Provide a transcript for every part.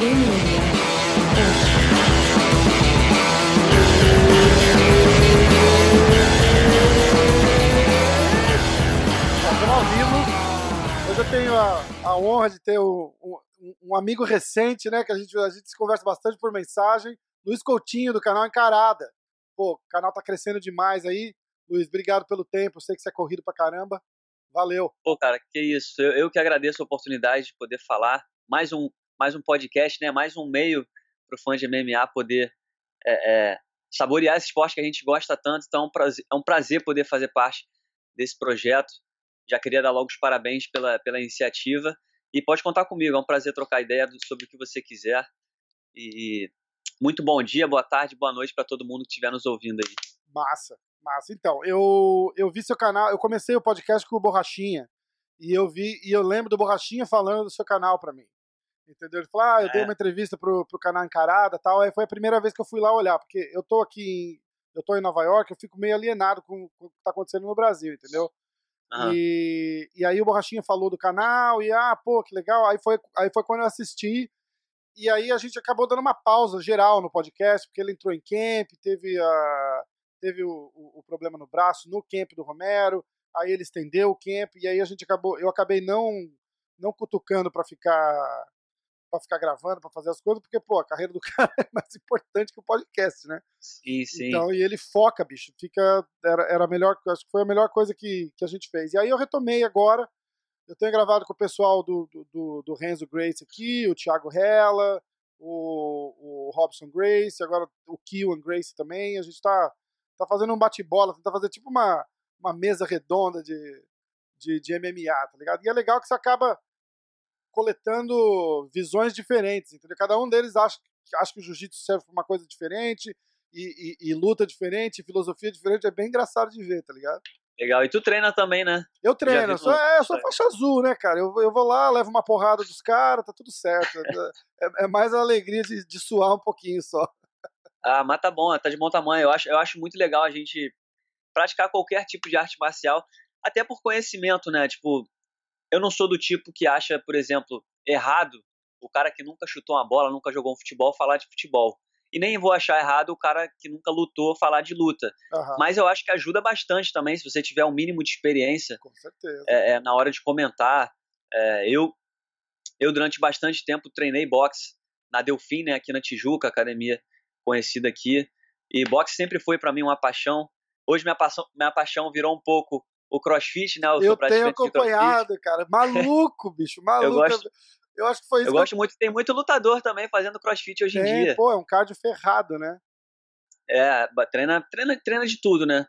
Hoje eu tenho a, honra de ter um, um, amigo recente, né? Que a gente, a gente se conversa bastante por mensagem. Luiz Coutinho, do canal Encarada. Pô, o canal tá crescendo demais aí. Luiz, obrigado pelo tempo. Sei que você é corrido pra caramba. Valeu. Pô, cara, que isso. Eu, eu que agradeço a oportunidade de poder falar. Mais um, mais um podcast, né? Mais um meio pro fã de MMA poder é, é, saborear esse esporte que a gente gosta tanto. Então é um, prazer, é um prazer poder fazer parte desse projeto. Já queria dar logo os parabéns pela, pela iniciativa. E pode contar comigo, é um prazer trocar ideia sobre o que você quiser. E muito bom dia, boa tarde, boa noite para todo mundo que estiver nos ouvindo aí. Massa, massa. Então, eu, eu vi seu canal, eu comecei o podcast com o Borrachinha. E eu vi, e eu lembro do Borrachinha falando do seu canal para mim. Entendeu? Ele falou: ah, eu é. dei uma entrevista pro, pro canal Encarada tal. Aí foi a primeira vez que eu fui lá olhar, porque eu tô aqui em, eu tô em Nova York, eu fico meio alienado com, com o que tá acontecendo no Brasil, entendeu? Uhum. E, e aí o Borrachinha falou do canal, e ah, pô, que legal. Aí foi, aí foi quando eu assisti, e aí a gente acabou dando uma pausa geral no podcast, porque ele entrou em camp, teve, a, teve o, o, o problema no braço no camp do Romero, aí ele estendeu o camp, e aí a gente acabou, eu acabei não, não cutucando para ficar para ficar gravando, para fazer as coisas, porque, pô, a carreira do cara é mais importante que o podcast, né? Sim, sim. Então, e ele foca, bicho, fica, era, era a melhor, acho que foi a melhor coisa que, que a gente fez. E aí eu retomei agora, eu tenho gravado com o pessoal do, do, do, Renzo Grace aqui, o Thiago Hella, o, o Robson Grace, agora o Kewan Grace também, a gente tá, tá fazendo um bate-bola, tenta fazer tipo uma, uma mesa redonda de, de, de MMA, tá ligado? E é legal que você acaba coletando visões diferentes, entendeu? Cada um deles acha, acha que o jiu-jitsu serve para uma coisa diferente e, e, e, luta diferente, filosofia diferente, é bem engraçado de ver, tá ligado? Legal, e tu treina também, né? Eu treino, eu sou, é, eu sou faixa azul, né, cara? Eu, eu vou lá, levo uma porrada dos caras, tá tudo certo. é, é, mais a alegria de, de suar um pouquinho só. Ah, mas tá bom, tá de bom tamanho. Eu acho, eu acho muito legal a gente praticar qualquer tipo de arte marcial, até por conhecimento, né? Tipo, eu não sou do tipo que acha, por exemplo, errado o cara que nunca chutou uma bola, nunca jogou um futebol, falar de futebol. E nem vou achar errado o cara que nunca lutou falar de luta. Uhum. Mas eu acho que ajuda bastante também, se você tiver um mínimo de experiência. Com certeza. É, é, na hora de comentar. É, eu, eu, durante bastante tempo, treinei boxe na Delfim, né, aqui na Tijuca, academia conhecida aqui. E boxe sempre foi para mim uma paixão. Hoje minha paixão, minha paixão virou um pouco o crossfit, né? Eu, eu tenho acompanhado, cara. Maluco, bicho, maluco. Eu gosto, eu acho que foi isso. Eu gosto eu... muito, tem muito lutador também fazendo crossfit hoje tem, em dia. Pô, é um cardio ferrado, né? É, treina, treina, treina de tudo, né?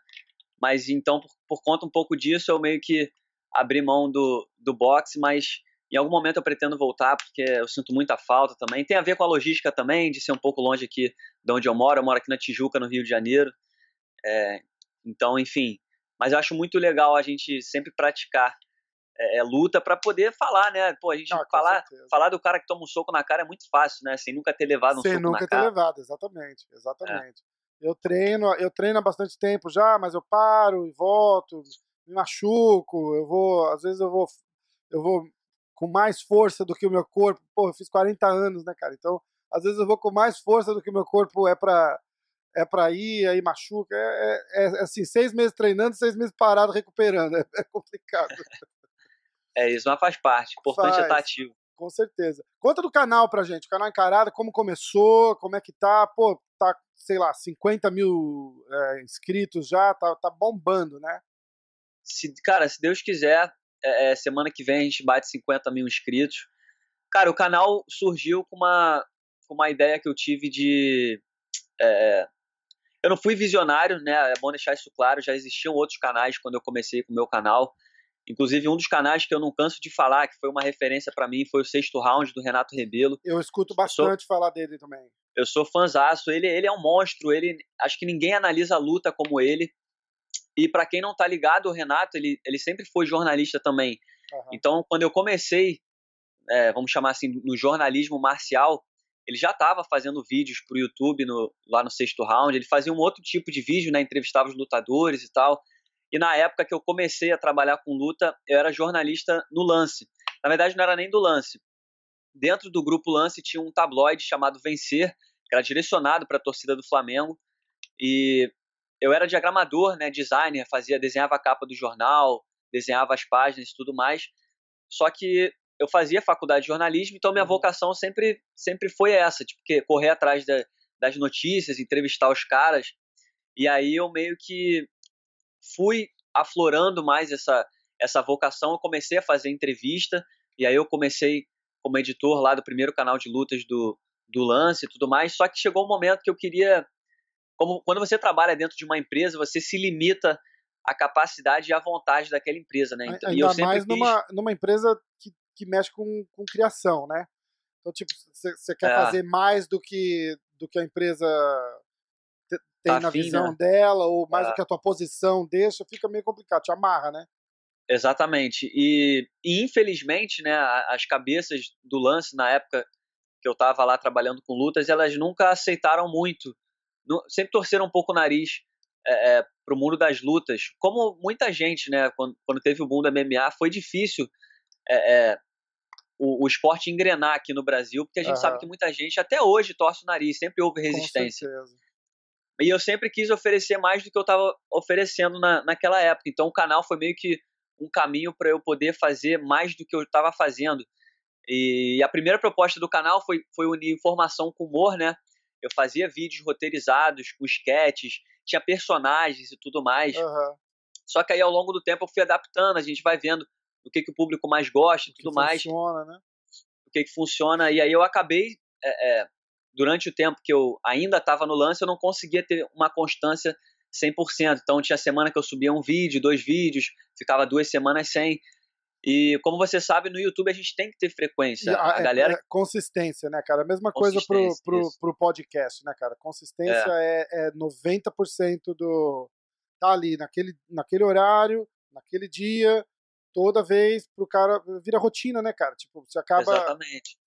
Mas então, por, por conta um pouco disso, eu meio que abri mão do, do boxe, mas em algum momento eu pretendo voltar, porque eu sinto muita falta também. Tem a ver com a logística também, de ser um pouco longe aqui de onde eu moro. Eu moro aqui na Tijuca, no Rio de Janeiro. É, então, enfim, mas eu acho muito legal a gente sempre praticar é, é luta para poder falar, né? Pô, a gente ah, falar, falar do cara que toma um soco na cara é muito fácil, né? Sem nunca ter levado um Sem soco na cara. Sem nunca ter levado, exatamente, exatamente. É. Eu treino, eu treino há bastante tempo já, mas eu paro e volto, me machuco, eu vou, às vezes eu vou, eu vou com mais força do que o meu corpo. Pô, eu fiz 40 anos, né, cara? Então, às vezes eu vou com mais força do que o meu corpo é para é para ir, aí machuca. É, é, é, assim, seis meses treinando, seis meses parado recuperando. É, é complicado. É isso, mas faz parte. Importante faz, é estar ativo. Com certeza. Conta do canal pra gente, o canal Encarada, como começou, como é que tá. Pô, tá, sei lá, 50 mil é, inscritos já, tá, tá bombando, né? Se, cara, se Deus quiser, é, é semana que vem a gente bate 50 mil inscritos. Cara, o canal surgiu com uma, com uma ideia que eu tive de. É, eu não fui visionário, né? É bom deixar isso claro. Já existiam outros canais quando eu comecei com o meu canal. Inclusive, um dos canais que eu não canso de falar, que foi uma referência para mim, foi o Sexto Round do Renato Rebelo. Eu escuto bastante eu sou, falar dele também. Eu sou fãzaço. Ele, ele é um monstro. Ele, acho que ninguém analisa a luta como ele. E para quem não tá ligado, o Renato, ele, ele sempre foi jornalista também. Uhum. Então, quando eu comecei, é, vamos chamar assim, no jornalismo marcial, ele já estava fazendo vídeos para o YouTube no, lá no sexto round. Ele fazia um outro tipo de vídeo, né? Entrevistava os lutadores e tal. E na época que eu comecei a trabalhar com luta, eu era jornalista no Lance. Na verdade, não era nem do Lance. dentro do grupo Lance tinha um tabloide chamado Vencer, que era direcionado para a torcida do Flamengo. E eu era diagramador, né, designer, fazia, desenhava a capa do jornal, desenhava as páginas e tudo mais. Só que eu fazia faculdade de jornalismo, então minha uhum. vocação sempre, sempre foi essa, tipo, correr atrás da, das notícias, entrevistar os caras. E aí eu meio que fui aflorando mais essa, essa vocação, eu comecei a fazer entrevista, e aí eu comecei como editor lá do primeiro canal de lutas do, do Lance e tudo mais, só que chegou um momento que eu queria, como quando você trabalha dentro de uma empresa, você se limita à capacidade e à vontade daquela empresa, né? Então, Ainda mais quis... numa, numa empresa que, que mexe com, com criação, né? Então, tipo, você quer é. fazer mais do que, do que a empresa tem tá na afim, visão né? dela, ou mais é. do que a tua posição deixa, fica meio complicado, te amarra, né? Exatamente. E, e, infelizmente, né, as cabeças do lance na época que eu estava lá trabalhando com lutas, elas nunca aceitaram muito. Sempre torceram um pouco o nariz é, é, para o mundo das lutas. Como muita gente, né, quando, quando teve o boom MMA, foi difícil é, é, o, o, esporte engrenar aqui no Brasil, porque a gente uhum. sabe que muita gente até hoje torce o nariz, sempre houve resistência. E eu sempre quis oferecer mais do que eu estava oferecendo na, naquela época. Então o canal foi meio que um caminho para eu poder fazer mais do que eu estava fazendo. E a primeira proposta do canal foi, foi unir informação com humor, né? Eu fazia vídeos roteirizados, com sketches, tinha personagens e tudo mais. Uhum. Só que aí ao longo do tempo eu fui adaptando, a gente vai vendo o que, que o público mais gosta e tudo mais. Funciona, né? O que, que funciona. E aí eu acabei, é, é, durante o tempo que eu ainda estava no lance, eu não conseguia ter uma constância 100%. Então tinha semana que eu subia um vídeo, dois vídeos, ficava duas semanas sem. E como você sabe, no YouTube a gente tem que ter frequência. A, a é, galera... É, consistência, né, cara? A mesma coisa pro, pro, pro podcast, né, cara? Consistência é, é, é 90% do. Tá ali, naquele, naquele horário, naquele dia, toda vez, pro cara. Vira rotina, né, cara? Tipo, você acaba. Exatamente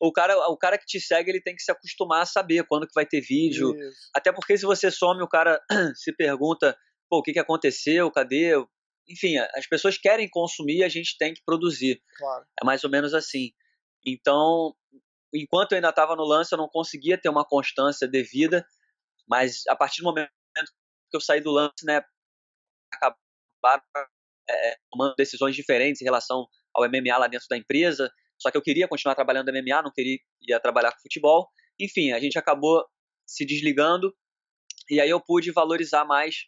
o cara, o cara que te segue ele tem que se acostumar a saber quando que vai ter vídeo. Isso. Até porque se você some, o cara se pergunta, pô, o que, que aconteceu, cadê? Enfim, as pessoas querem consumir, a gente tem que produzir. Claro. É mais ou menos assim. Então, enquanto eu ainda estava no lance, eu não conseguia ter uma constância devida, mas a partir do momento que eu saí do lance, né, acabaram é, tomando decisões diferentes em relação ao MMA lá dentro da empresa. Só que eu queria continuar trabalhando no MMA, não queria ia trabalhar com futebol. Enfim, a gente acabou se desligando e aí eu pude valorizar mais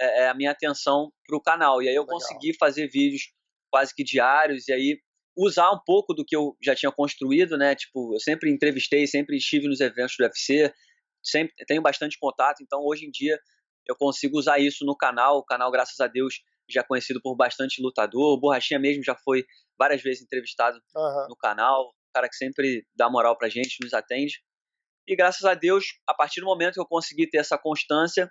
é a minha atenção para o canal. E aí eu Legal. consegui fazer vídeos quase que diários e aí usar um pouco do que eu já tinha construído, né? Tipo, eu sempre entrevistei, sempre estive nos eventos do UFC, sempre tenho bastante contato, então hoje em dia eu consigo usar isso no canal. O canal, graças a Deus, já conhecido por bastante lutador. O Borrachinha mesmo já foi várias vezes entrevistado uhum. no canal. Um cara que sempre dá moral pra gente, nos atende. E graças a Deus, a partir do momento que eu consegui ter essa constância,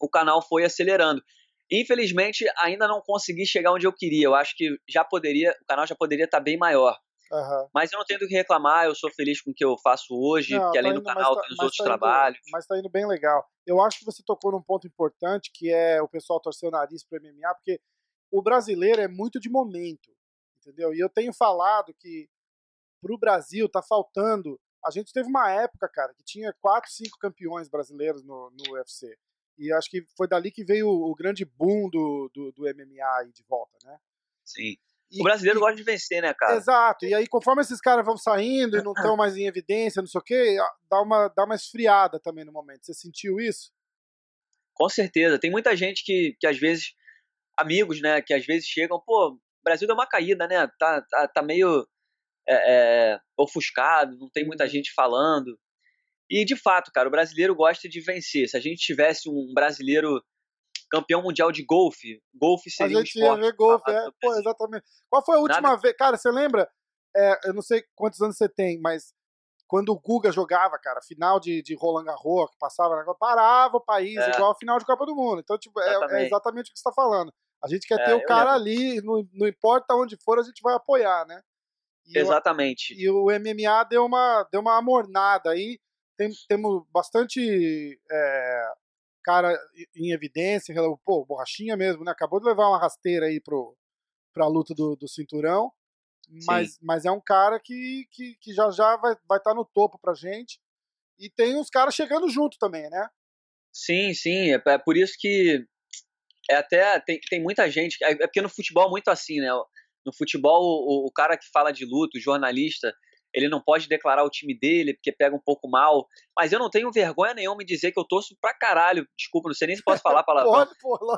o canal foi acelerando. Infelizmente, ainda não consegui chegar onde eu queria. Eu acho que já poderia, o canal já poderia estar bem maior. Uhum. Mas eu não tenho do que reclamar, eu sou feliz com o que eu faço hoje, não, que além tá do canal tá, tem os outros tá trabalhos. Mas tá indo bem legal. Eu acho que você tocou num ponto importante, que é o pessoal torcer o nariz pro MMA, porque o brasileiro é muito de momento, entendeu? E eu tenho falado que pro Brasil tá faltando. A gente teve uma época, cara, que tinha quatro, cinco campeões brasileiros no, no UFC. E acho que foi dali que veio o, o grande boom do, do, do MMA aí de volta, né? Sim. E, o brasileiro e, gosta de vencer, né, cara? Exato. E aí, conforme esses caras vão saindo e não estão mais em evidência, não sei o quê, dá uma, dá uma esfriada também no momento. Você sentiu isso? Com certeza. Tem muita gente que, que às vezes, amigos, né, que às vezes chegam, pô, o Brasil deu uma caída, né? Tá, tá, tá meio é, é, ofuscado, não tem muita gente falando. E, de fato, cara, o brasileiro gosta de vencer. Se a gente tivesse um brasileiro campeão mundial de golfe. Golfe seria a gente um ia ver golfe, é, pô, exatamente. Qual foi a última Nada... vez? Cara, você lembra? É, eu não sei quantos anos você tem, mas quando o Guga jogava, cara, final de, de Roland Garros, que passava, parava o país, é. igual a final de Copa do Mundo. Então, tipo, é, é, exatamente o que você está falando. A gente quer é, ter o cara ali, não, não, importa onde for, a gente vai apoiar, né? E exatamente. O, e o MMA deu uma, deu uma amornada aí. Tem, temos bastante é, cara em evidência, pô, borrachinha mesmo, né? Acabou de levar uma rasteira aí pro, pra luta do, do cinturão. Mas, mas é um cara que, que, que já já vai estar vai tá no topo pra gente. E tem uns caras chegando junto também, né? Sim, sim. É, é por isso que é até tem, tem muita gente. É, é porque no futebol é muito assim, né? No futebol, o, o cara que fala de luto, o jornalista, ele não pode declarar o time dele porque pega um pouco mal. Mas eu não tenho vergonha nenhuma em dizer que eu torço pra caralho. Desculpa, não sei nem se posso falar palavrão.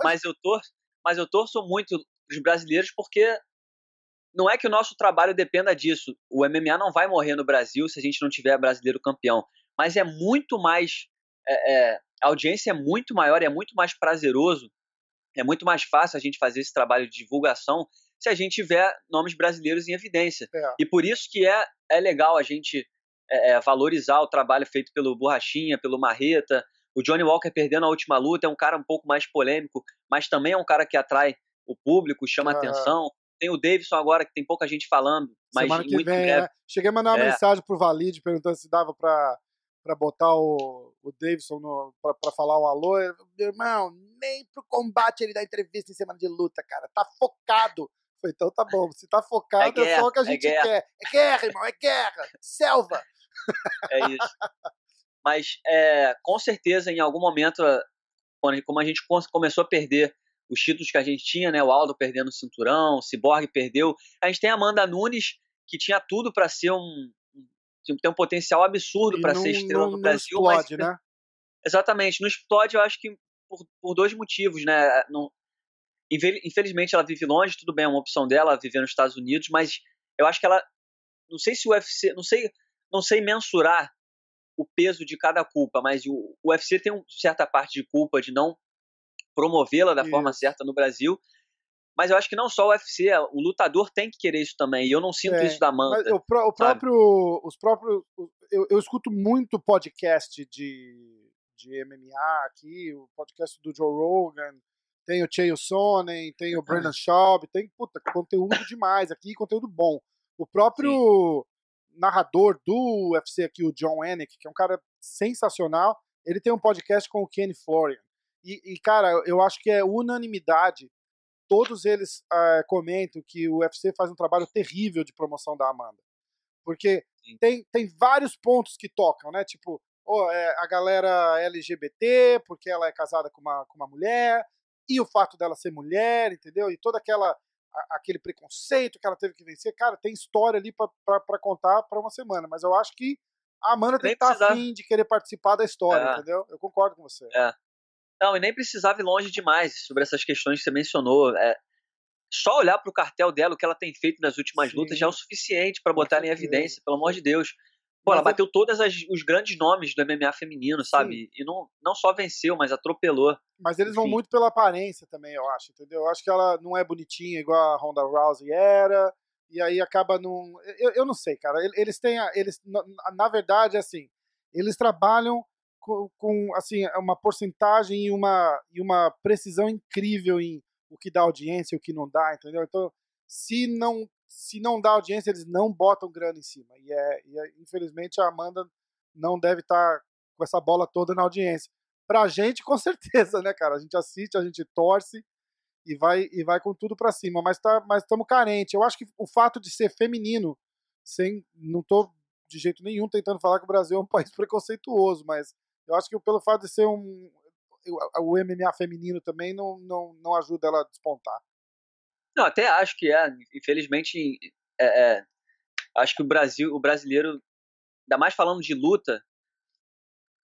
mas eu torço, mas eu torço muito os brasileiros porque não é que o nosso trabalho dependa disso. O MMA não vai morrer no Brasil se a gente não tiver brasileiro campeão. Mas é muito mais. É, é, a audiência é muito maior, é muito mais prazeroso, é muito mais fácil a gente fazer esse trabalho de divulgação se a gente tiver nomes brasileiros em evidência. É. E por isso que é, é legal a gente é, é valorizar o trabalho feito pelo Borrachinha, pelo Marreta. O Johnny Walker perdendo a última luta é um cara um pouco mais polêmico, mas também é um cara que atrai o público, chama atenção. Tem o Davidson agora, que tem pouca gente falando, mas Semana que muito vem, breve. Né? Cheguei a mandar uma é. mensagem pro Valide perguntando se dava para para botar o, o Davidson para falar um alô. Meu irmão, nem pro combate ele dá entrevista em semana de luta, cara. Tá focado. Foi, então tá bom. Se tá focado, é, guerra, é só o que a é gente é quer. É guerra, irmão, é guerra. Selva. É isso. Mas é, com certeza, em algum momento, como a gente começou a perder os títulos que a gente tinha, né? O Aldo perdendo o cinturão, o Cyborg perdeu. A gente tem a Amanda Nunes, que tinha tudo para ser um. tem um potencial absurdo para ser estrela no Brasil. Não explode, mas, né? Exatamente. No explode, eu acho que por, por dois motivos, né? Não, infelizmente, ela vive longe, tudo bem, é uma opção dela viver nos Estados Unidos, mas eu acho que ela. Não sei se o UFC. Não sei, não sei mensurar o peso de cada culpa, mas o, o UFC tem uma certa parte de culpa de não promovê-la da isso. forma certa no Brasil. Mas eu acho que não só o UFC, o lutador tem que querer isso também. E eu não sinto é, isso da Manta. O, o próprio, os próprios, eu, eu, escuto muito podcast de, de MMA aqui, o podcast do Joe Rogan, tem o Chael Sonnen, tem o Brandon Schaub, tem puta, conteúdo demais aqui, conteúdo bom. O próprio Sim. narrador do UFC aqui, o John Anik, que é um cara sensacional, ele tem um podcast com o Kenny Florian. E, e, cara, eu acho que é unanimidade. Todos eles uh, comentam que o UFC faz um trabalho terrível de promoção da Amanda. Porque tem, tem vários pontos que tocam, né? Tipo, oh, é, a galera LGBT, porque ela é casada com uma, com uma mulher, e o fato dela ser mulher, entendeu? E toda aquela aquele preconceito que ela teve que vencer. Cara, tem história ali para contar para uma semana, mas eu acho que a Amanda tem que estar tá afim de querer participar da história, é. entendeu? Eu concordo com você. É. Não, e nem precisava ir longe demais sobre essas questões que você mencionou. É, só olhar para o cartel dela, o que ela tem feito nas últimas Sim. lutas, já é o suficiente para botar ela em evidência, pelo amor de Deus. Pô, ela bateu todos os grandes nomes do MMA feminino, sabe? Sim. E não, não só venceu, mas atropelou. Mas eles Enfim. vão muito pela aparência também, eu acho, entendeu? Eu acho que ela não é bonitinha igual a Ronda Rousey era, e aí acaba num. Eu, eu não sei, cara. Eles têm. Eles, na, na verdade, assim, eles trabalham com, com, assim uma porcentagem e uma, e uma precisão incrível em o que dá audiência e o que não dá, entendeu? Então, se não se não dá audiência, eles não botam grana em cima. E, é, e é, infelizmente a Amanda não deve estar tá com essa bola toda na audiência. Pra gente, com certeza, né, cara? A gente assiste, a gente torce e vai e vai com tudo para cima, mas tá, mas estamos carentes. Eu acho que o fato de ser feminino, sem não tô de jeito nenhum tentando falar que o Brasil é um país preconceituoso, mas eu acho que pelo fato de ser um o MMA feminino também não, não, não ajuda ela a despontar. Não, até acho que é. Infelizmente, é, é, acho que o Brasil, o brasileiro, ainda mais falando de luta,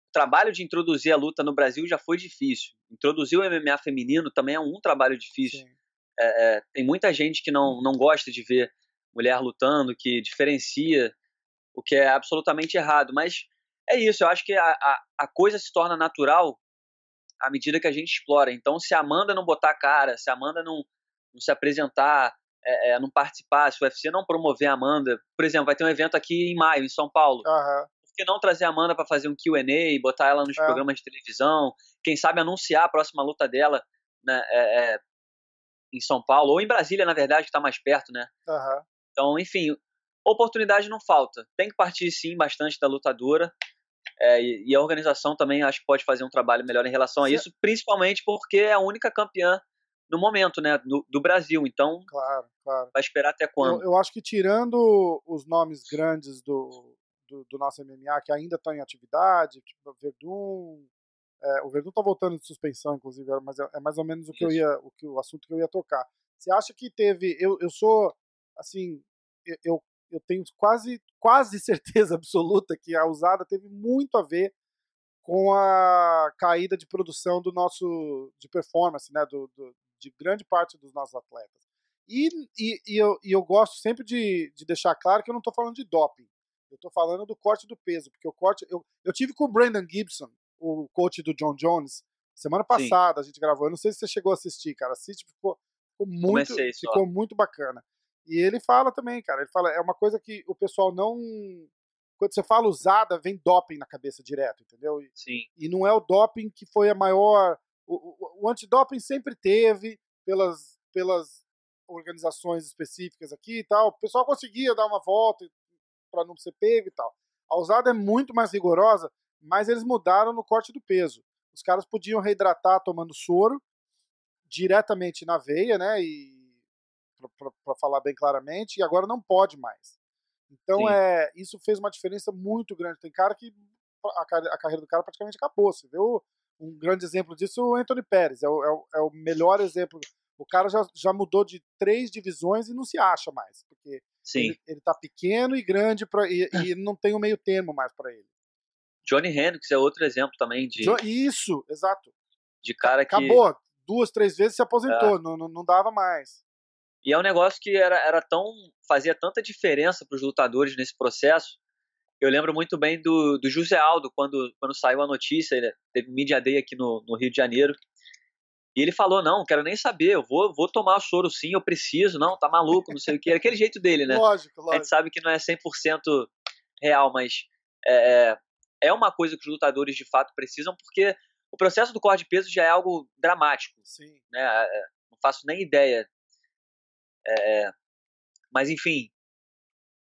o trabalho de introduzir a luta no Brasil já foi difícil. Introduzir o MMA feminino também é um trabalho difícil. É, é, tem muita gente que não, não gosta de ver mulher lutando, que diferencia, o que é absolutamente errado. Mas é isso, eu acho que a, a, a coisa se torna natural à medida que a gente explora. Então, se a Amanda não botar a cara, se a Amanda não, não se apresentar, é, não participar, se o UFC não promover a Amanda, por exemplo, vai ter um evento aqui em maio, em São Paulo. Uhum. Por que não trazer a Amanda para fazer um QA, botar ela nos é. programas de televisão, quem sabe anunciar a próxima luta dela né, é, é em São Paulo, ou em Brasília, na verdade, que está mais perto, né? Uhum. Então, enfim, oportunidade não falta. Tem que partir, sim, bastante da lutadora. É, e, e, a organização também acho que pode fazer um trabalho melhor em relação a isso, principalmente porque é a única campeã no momento, né, do, do Brasil. Então, claro, claro. vai esperar até quando? Eu, eu acho que tirando os nomes grandes do, do, do nosso MMA que ainda estão em atividade, tipo Verdun, é, o Verdun tá voltando de suspensão, inclusive, mas é, é mais ou menos o que Isso. eu ia, o que o assunto que eu ia tocar. Você acha que teve? Eu, eu sou assim, eu, eu tenho quase quase certeza absoluta que a usada teve muito a ver com a caída de produção do nosso de performance, né, do, do de grande parte dos nossos atletas. E, e, e, eu, e eu gosto sempre de, de deixar claro que eu não estou falando de doping. Eu estou falando do corte do peso, porque o corte. Eu, eu tive com o Brandon Gibson, o coach do John Jones, semana passada Sim. a gente gravou. Eu não sei se você chegou a assistir, cara. Assiste, ficou, ficou muito, ficou muito bacana. E ele fala também, cara. Ele fala, é uma coisa que o pessoal não. Quando você fala usada, vem doping na cabeça direto, entendeu? Sim. E não é o doping que foi a maior. O, o, o antidoping sempre teve, pelas, pelas organizações específicas aqui e tal. O pessoal conseguia dar uma volta para não ser pego e tal. A usada é muito mais rigorosa, mas eles mudaram no corte do peso. Os caras podiam reidratar tomando soro diretamente na veia, né? E para falar bem claramente, e agora não pode mais. Então é isso fez uma diferença muito grande. Tem cara que a, a carreira do cara praticamente acabou. Você viu um grande exemplo disso o Anthony Pérez. É o, é o, é o melhor exemplo. O cara já, já mudou de três divisões e não se acha mais, porque Sim. Ele, ele tá pequeno e grande pra, e, e não tem um meio termo mais para ele. Johnny Hendricks é outro exemplo também de. Isso, exato. De cara que. Acabou. Duas, três vezes se aposentou, é. não, não, não dava mais. E é um negócio que era, era tão. fazia tanta diferença para os lutadores nesse processo. Eu lembro muito bem do, do José Aldo, quando, quando saiu a notícia, ele teve Media Day aqui no, no Rio de Janeiro. E ele falou: não, quero nem saber, eu vou, vou tomar soro sim, eu preciso, não, tá maluco, não sei o que. Era aquele jeito dele, né? Lógico, lógico. A gente sabe que não é 100% real, mas é, é, é uma coisa que os lutadores de fato precisam, porque o processo do corte de peso já é algo dramático. Sim. Né? É, não faço nem ideia. É, é, mas, enfim,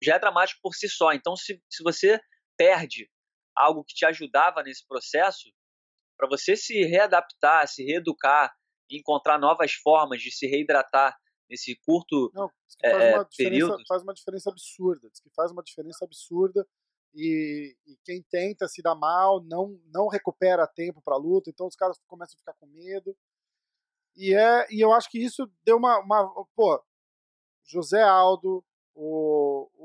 já é dramático por si só. Então, se, se você perde algo que te ajudava nesse processo, para você se readaptar, se reeducar, encontrar novas formas de se reidratar nesse curto Não, faz é, uma período. Faz uma diferença absurda. Diz que faz uma diferença absurda e, e, quem tenta se dar mal não, não recupera tempo para luta, então os caras começam a ficar com medo. E, é, e eu acho que isso deu uma. uma pô, José Aldo, o,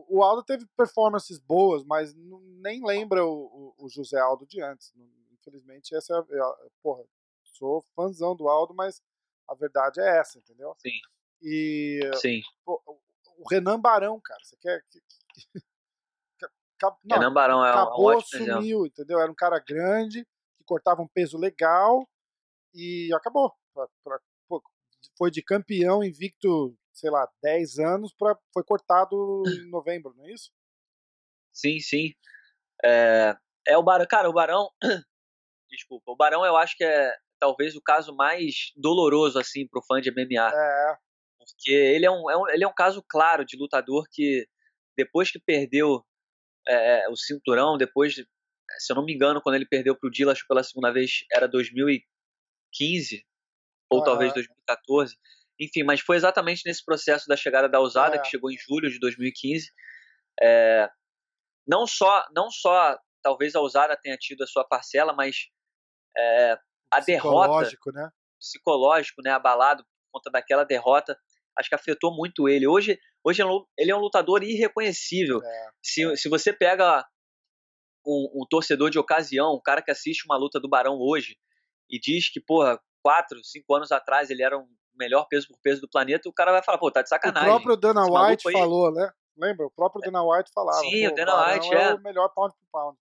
o Aldo teve performances boas, mas não, nem lembra o, o, o José Aldo de antes. Infelizmente, essa é, a, é porra, sou fãzão do Aldo, mas a verdade é essa, entendeu? Sim. E Sim. Pô, o Renan Barão, cara, você quer que, não, Renan Barão é acabou, um ótimo sumiu, exemplo. entendeu? Era um cara grande que cortava um peso legal e acabou. Pra, pra, pô, foi de campeão invicto, sei lá, 10 anos, pra, foi cortado em novembro, não é isso? Sim, sim. É, é o Barão. Cara, o Barão Desculpa. O Barão eu acho que é talvez o caso mais doloroso assim pro fã de MMA. É. Porque ele é um, é um, ele é um caso claro de lutador que depois que perdeu é, o cinturão, depois, se eu não me engano, quando ele perdeu pro Dillashaw pela segunda vez era 2015 ou talvez 2014. Enfim, mas foi exatamente nesse processo da chegada da Usada, é. que chegou em julho de 2015. É, não só não só talvez a Usada tenha tido a sua parcela, mas é, a derrota psicológico, né? psicológico, né, abalado por conta daquela derrota, acho que afetou muito ele. Hoje, hoje é ele é um lutador irreconhecível. É. Se, se você pega um, um, torcedor de ocasião, um cara que assiste uma luta do Barão hoje e diz que, porra, quatro, cinco anos atrás ele era o melhor peso por peso do planeta, o cara vai falar, pô, tá de sacanagem. O próprio Dana White falou, né? Lembra? O próprio Dana White falava. Sim, o Dana White é... é o melhor pound por pound.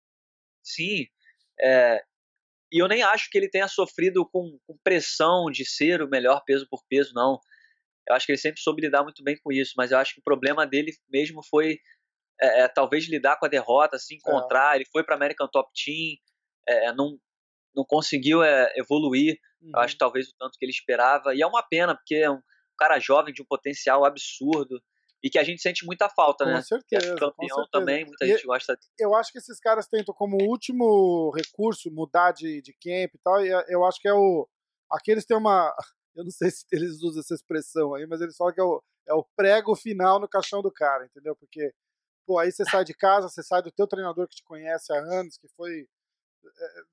Sim. É, e eu nem acho que ele tenha sofrido com, com, pressão de ser o melhor peso por peso, não. Eu acho que ele sempre soube lidar muito bem com isso, mas eu acho que o problema dele mesmo foi é, é, talvez lidar com a derrota, se encontrar. É. Ele foi para American Top Team, é, não, não conseguiu é, evoluir, uhum. eu acho talvez o tanto que ele esperava. E é uma pena, porque é um cara jovem de um potencial absurdo e que a gente sente muita falta, com né? Certeza, campeão com certeza. também, muita e gente gosta. Eu acho que esses caras tentam como último recurso mudar de, de camp e tal, e eu acho que é o aqueles têm uma Eu não sei se eles usam essa expressão aí, mas eles falam que é o, é o prego final no caixão do cara, entendeu? Porque, pô, aí você sai de casa, você sai do teu treinador que te conhece há anos, que foi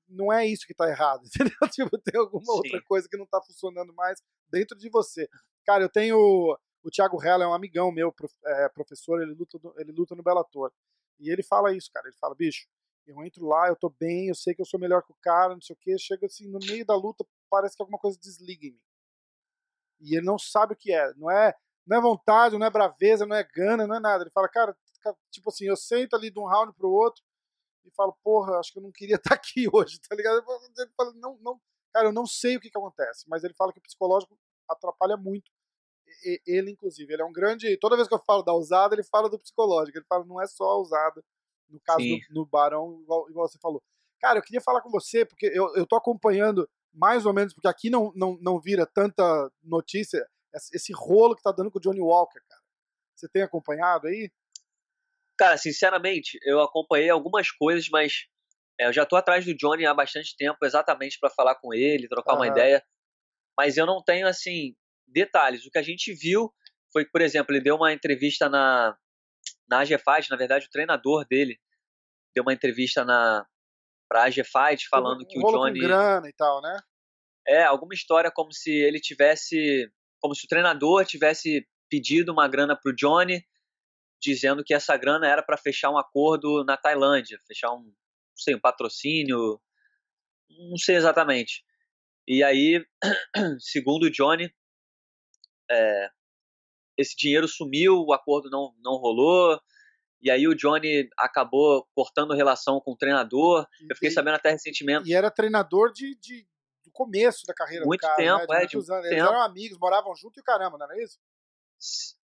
não é isso que tá errado, entendeu? Tipo, tem alguma Sim. outra coisa que não tá funcionando mais dentro de você. Cara, eu tenho o Thiago Hella, é um amigão meu, é, professor, ele luta, ele luta no Bellator. E ele fala isso, cara. Ele fala, bicho, eu entro lá, eu tô bem, eu sei que eu sou melhor que o cara, não sei o quê. Chega assim, no meio da luta, parece que alguma coisa desliga em mim. E ele não sabe o que é. Não é, não é vontade, não é braveza, não é gana, não é nada. Ele fala, cara, tipo assim, eu sento ali de um round pro outro e falo, porra, acho que eu não queria estar aqui hoje, tá ligado? Ele fala, não, não, cara, eu não sei o que, que acontece, mas ele fala que o psicológico atrapalha muito. Ele, inclusive, ele é um grande. Toda vez que eu falo da usada, ele fala do psicológico. Ele fala, não é só a usada, no caso do, no Barão, igual, igual, você falou. Cara, eu queria falar com você, porque eu, eu tô acompanhando mais ou menos, porque aqui não, não, não vira tanta notícia, esse rolo que tá dando com o Johnny Walker, cara. Você tem acompanhado aí? Cara, sinceramente, eu acompanhei algumas coisas, mas é, eu já tô atrás do Johnny há bastante tempo, exatamente para falar com ele, trocar uhum. uma ideia. Mas eu não tenho, assim, detalhes. O que a gente viu foi que, por exemplo, ele deu uma entrevista na, na AG Fight, na verdade, o treinador dele deu uma entrevista na pra AG Fight falando um, que o Johnny. Com grana e tal, né? É, alguma história como se ele tivesse. Como se o treinador tivesse pedido uma grana pro Johnny dizendo que essa grana era para fechar um acordo na Tailândia, fechar um, não sei, um patrocínio, não sei exatamente. E aí, segundo o Johnny, é, esse dinheiro sumiu, o acordo não, não rolou, e aí o Johnny acabou cortando relação com o treinador. Eu fiquei sabendo até recentemente. E era treinador de, de do começo da carreira muito do cara, tempo, né? de é, de anos. Tempo. Eles eram amigos, moravam junto e caramba, não era isso?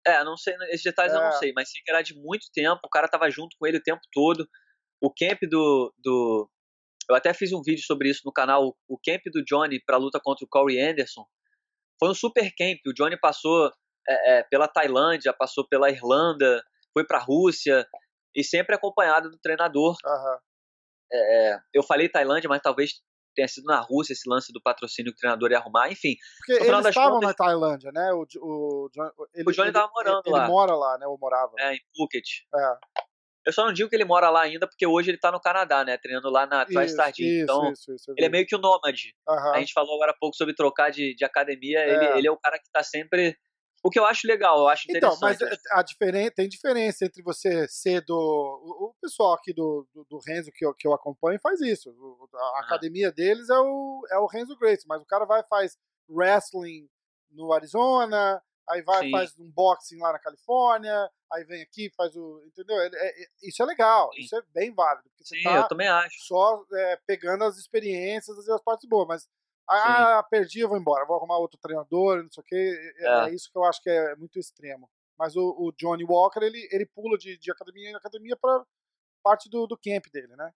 É, não sei, esses detalhes é. eu não sei, mas sei que era de muito tempo, o cara tava junto com ele o tempo todo. O camp do, do. Eu até fiz um vídeo sobre isso no canal. O camp do Johnny pra luta contra o Corey Anderson foi um super camp. O Johnny passou é, é, pela Tailândia, passou pela Irlanda, foi pra Rússia, e sempre acompanhado do treinador. Uhum. É, eu falei Tailândia, mas talvez tenha sido na Rússia esse lance do patrocínio que o treinador ia arrumar, enfim. Porque eles estavam contas, na Tailândia, né? O, o, ele, o Johnny estava morando ele, lá. Ele mora lá, né? Ou morava. É, em Phuket. É. Eu só não digo que ele mora lá ainda, porque hoje ele tá no Canadá, né? Treinando lá na TriStar Gym. Então, isso, isso, ele é meio que o nômade. Uhum. A gente falou agora há pouco sobre trocar de, de academia. É. Ele, ele é o cara que tá sempre o que eu acho legal, eu acho interessante. Então, mas a diferença, tem diferença entre você ser do. O, pessoal aqui do, do, do, Renzo que eu, que eu acompanho faz isso. A ah. academia deles é o, é o Renzo Grace, mas o cara vai faz wrestling no Arizona, aí vai Sim. faz um boxing lá na Califórnia, aí vem aqui faz o. Entendeu? É, é, isso é legal, Sim. isso é bem válido. Porque Sim, tá eu também acho. Só é, pegando as experiências e as partes boas, mas ah, Sim. perdi, eu vou embora, vou arrumar outro treinador, não sei o quê. É, é. é isso que eu acho que é muito extremo. Mas o, o Johnny Walker, ele, ele pula de, de academia em academia para parte do, do camp dele, né?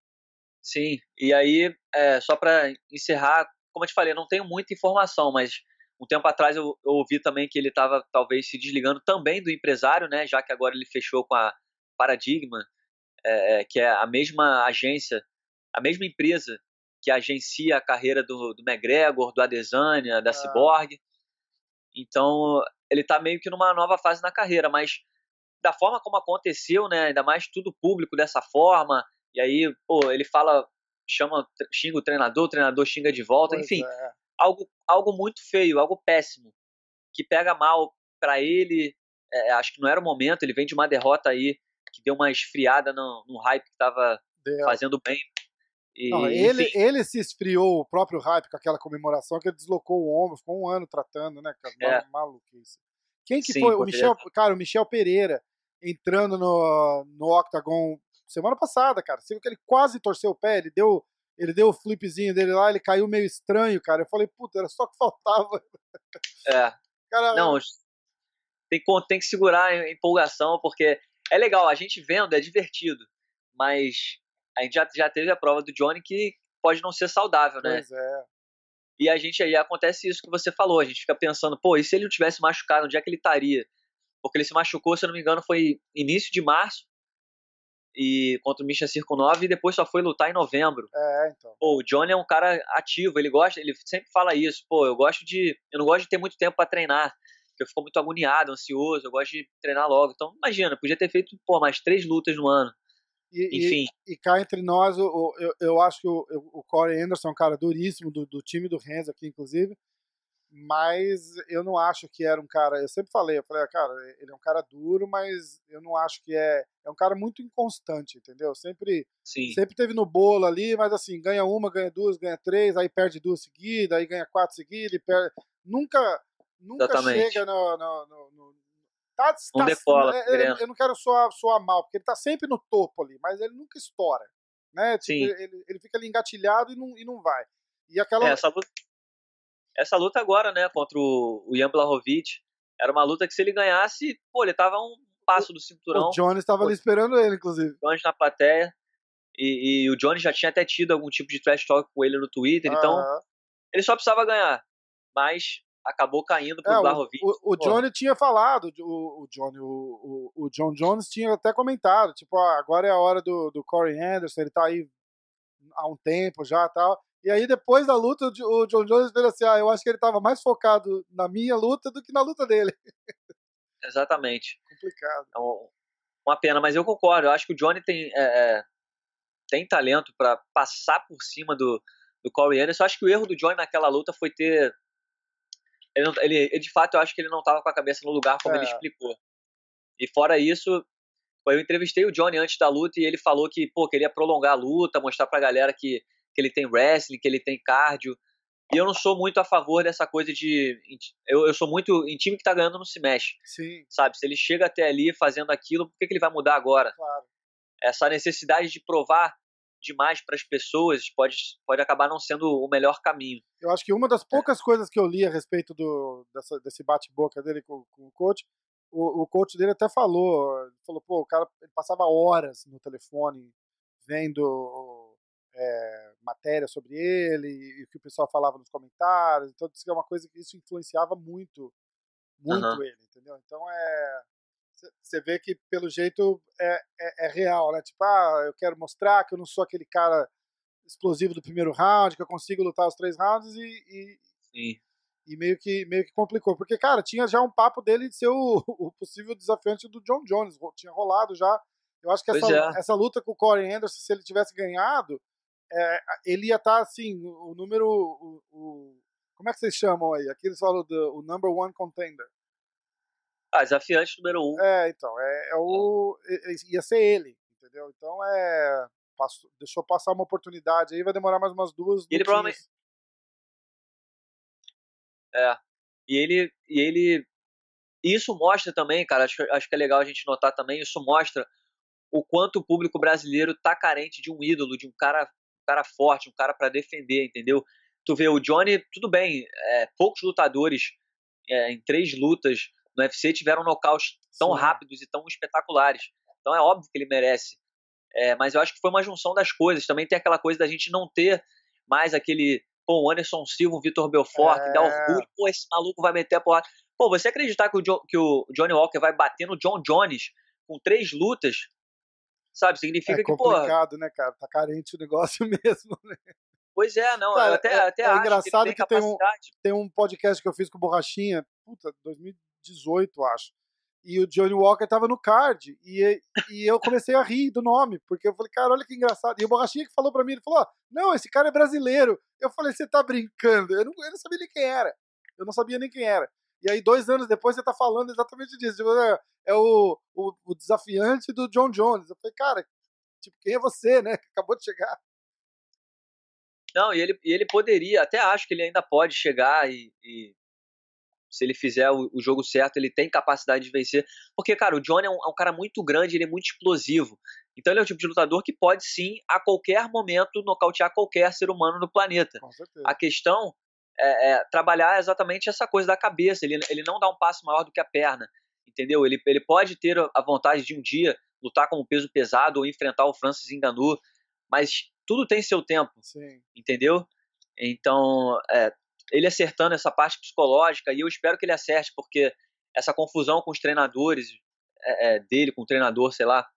Sim, e aí, é, só para encerrar, como eu te falei, não tenho muita informação, mas um tempo atrás eu, eu ouvi também que ele estava talvez se desligando também do empresário, né? Já que agora ele fechou com a Paradigma, é, é que é a mesma agência, a mesma empresa que agencia a carreira do, do McGregor, do Adesanya, da ah. Cyborg. Então, ele está meio que numa nova fase na carreira, mas da forma como aconteceu, né, ainda mais tudo público dessa forma, e aí, pô, ele fala, chama, xinga o treinador, o treinador xinga de volta, pois enfim, é. algo, algo muito feio, algo péssimo, que pega mal para ele, é, acho que não era o momento, ele vem de uma derrota aí, que deu uma esfriada no, no hype que estava fazendo bem e, não, ele, ele se esfriou o próprio hype com aquela comemoração que ele deslocou o ombro, ficou um ano tratando, né, cara? É. Maluquice. Quem que Sim, foi? O Michel, cara, o Michel Pereira entrando no, no Octagon semana passada, cara. Você viu que ele quase torceu o pé, ele deu, ele deu o flipzinho dele lá, ele caiu meio estranho, cara. Eu falei, puta, era só que faltava. É. Cara, Não, tem, tem que segurar a empolgação, porque é legal, a gente vendo, é divertido, mas a gente já, já teve a prova do Johnny que pode não ser saudável, né? Pois é. E a gente aí acontece isso que você falou, a gente fica pensando, pô, e se ele não tivesse machucado, onde é que ele estaria? Porque ele se machucou, se eu não me engano, foi início de março. e contra o Misha Circo 9 e depois só foi lutar em novembro. É, então. Pô, o Johnny é um cara ativo, ele gosta, ele sempre fala isso. Pô, eu gosto de, eu não gosto de ter muito tempo para treinar, porque eu fico muito agoniado, ansioso, eu gosto de treinar logo. Então, imagina, podia ter feito, pô, mais três lutas no ano. E, Enfim. E, e cá entre nós, eu, eu, eu acho que o, o Corey Anderson é um cara duríssimo do, do time do Renzo aqui, inclusive mas eu não acho que era um cara. Eu sempre falei, eu falei, ah, cara, ele é um cara duro, mas eu não acho que é. É um cara muito inconstante, entendeu? Sempre, Sim. sempre teve no bolo ali, mas assim, ganha uma, ganha duas, ganha três, aí perde duas seguidas, aí ganha quatro seguidas, e perde. Nunca, nunca Exatamente. chega no, no, no tá, não tá, decola, é, eu não quero soar, soar mal, porque ele tá sempre no topo ali, mas ele nunca estoura. Né? Tipo. Ele, ele fica ali engatilhado e não, e não vai. E aquela. É, essa luta essa luta agora, né, contra o, Jan Blachowicz, era uma luta que se ele ganhasse, pô, ele tava um passo do cinturão. O Jones estava ali esperando ele, inclusive. O Jones na plateia. E, e, o Jones já tinha até tido algum tipo de trash talk com ele no Twitter, então ele só precisava ganhar. Mas acabou caindo pro é, Blachowicz. O, o, o Johnny tinha falado, o, o Johnny, o, o, John Jones tinha até comentado, tipo, ah, agora é a hora do, do Corey Anderson, ele tá aí há um tempo já tal. E aí, depois da luta, o John Jones fez assim: ah, eu acho que ele estava mais focado na minha luta do que na luta dele. Exatamente. Complicado. É uma pena, mas eu concordo. Eu acho que o Johnny tem, é, é tem talento para passar por cima do, do Corey Anderson. Eu acho que o erro do Johnny naquela luta foi ter. Ele, não, ele, de fato, eu acho que ele não estava com a cabeça no lugar como é. ele explicou. E fora isso, eu entrevistei o Johnny antes da luta e ele falou que, pô, queria prolongar a luta, mostrar pra galera que que ele tem wrestling, que ele tem cardio. E eu não sou muito a favor dessa coisa de. Eu, eu sou muito. Em time que tá ganhando não se mexe. Sim. Sabe? Se ele chega até ali fazendo aquilo, por que, que ele vai mudar agora? Claro. Essa necessidade de provar demais para as pessoas pode, pode acabar não sendo o melhor caminho. Eu acho que uma das poucas é. coisas que eu li a respeito do, dessa, desse bate-boca dele com, com, o coach, o, o coach dele até falou, falou, pô, o cara ele passava horas no telefone vendo é, matéria sobre ele e o que o pessoal falava nos comentários. Então, disse que é uma coisa que isso influenciava muito, muito uhum. ele, entendeu? Então, é. Você vê que, pelo jeito, é, é, é, real, né? Tipo, ah, eu quero mostrar que eu não sou aquele cara explosivo do primeiro round, que eu consigo lutar os três rounds e. e Sim. E meio que, meio que complicou. Porque, cara, tinha já um papo dele de ser o, o possível desafiante do John Jones. Tinha rolado já. Eu acho que essa, é. essa luta com o Corey Anderson, se ele tivesse ganhado, é, ele ia estar tá, assim, o, número. O, o, como é que vocês chamam aí? Aqui eles falam do o number one contender. Ah, desafiante número um. É, então, é, é o. Ia ser ele, entendeu? Então é. Passou, deixou passar uma oportunidade aí, vai demorar mais umas duas. E ele provavelmente. É. E ele. E ele. E isso mostra também, cara, acho, acho que é legal a gente notar também, isso mostra o quanto o público brasileiro tá carente de um ídolo, de um cara cara forte, um cara para defender, entendeu? Tu vê o Johnny, tudo bem, é, poucos lutadores é, em três lutas no UFC tiveram nocautes tão Sim. rápidos e tão espetaculares. Então é óbvio que ele merece. É, mas eu acho que foi uma junção das coisas. Também tem aquela coisa da gente não ter mais aquele, pô, o Anderson Silva, o Vitor Belfort, que dá é. orgulho, pô, esse maluco vai meter a porrada. Pô, você acreditar que o, jo que o Johnny Walker vai bater no John Jones com três lutas, Sabe? Significa é que, pô. É complicado, né, cara? Tá carente o negócio mesmo, né? Pois é, não. Cara, eu até, é, até é acho engraçado que, que tem, um, tem um podcast que eu fiz com o Borrachinha, puta, 2018, acho. E o Johnny Walker tava no card. E, e eu comecei a rir do nome, porque eu falei, cara, olha que engraçado. E o Borrachinha que falou pra mim, ele falou: não, esse cara é brasileiro. Eu falei, você tá brincando? Eu não, eu não sabia nem quem era. Eu não sabia nem quem era. E aí, dois anos depois, você tá falando exatamente disso. Tipo, é, é o, o, o, desafiante do John Jones. Eu falei, cara, tipo, quem é você, né? Que acabou de chegar. Não, e ele, e ele poderia, até acho que ele ainda pode chegar e, e se ele fizer o, o, jogo certo, ele tem capacidade de vencer. Porque, cara, o Johnny é um, é um, cara muito grande, ele é muito explosivo. Então ele é o tipo de lutador que pode sim, a qualquer momento, nocautear qualquer ser humano no planeta. A questão é, é, trabalhar exatamente essa coisa da cabeça. Ele, ele não dá um passo maior do que a perna, entendeu? Ele, ele pode ter a vontade de um dia lutar como peso pesado ou enfrentar o Francis Ngannou, mas tudo tem seu tempo, Sim. entendeu? Então, é, ele acertando essa parte psicológica, e eu espero que ele acerte, porque essa confusão com os treinadores é, é dele, com o treinador, sei lá,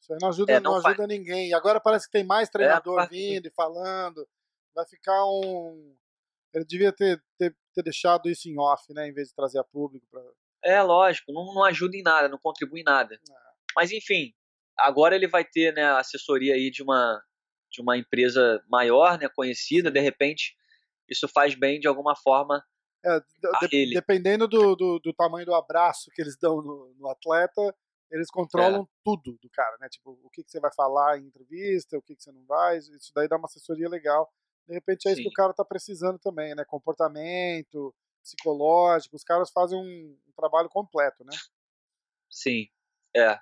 Isso aí não ajuda, é, não, não ajuda ninguém. E agora parece que tem mais é, treinador vindo e falando. Vai ficar um. Ele devia ter, ter, ter, deixado isso em off, né? Em vez de trazer a público. Pra... É, lógico. Não, não ajuda em nada, não contribui em nada. É. Mas, enfim, agora ele vai ter né, a assessoria aí de uma, de uma empresa maior, né, conhecida. De repente, isso faz bem de alguma forma é, de, dependendo do, do, do, tamanho do abraço que eles dão no, no atleta, eles controlam é. tudo do cara, né? Tipo, o que, que você vai falar em entrevista, o que, que você não vai, isso daí dá uma assessoria legal. De repente é Sim. isso que o cara tá precisando também, né? Comportamento, psicológico, os caras fazem um, um trabalho completo, né? Sim, é.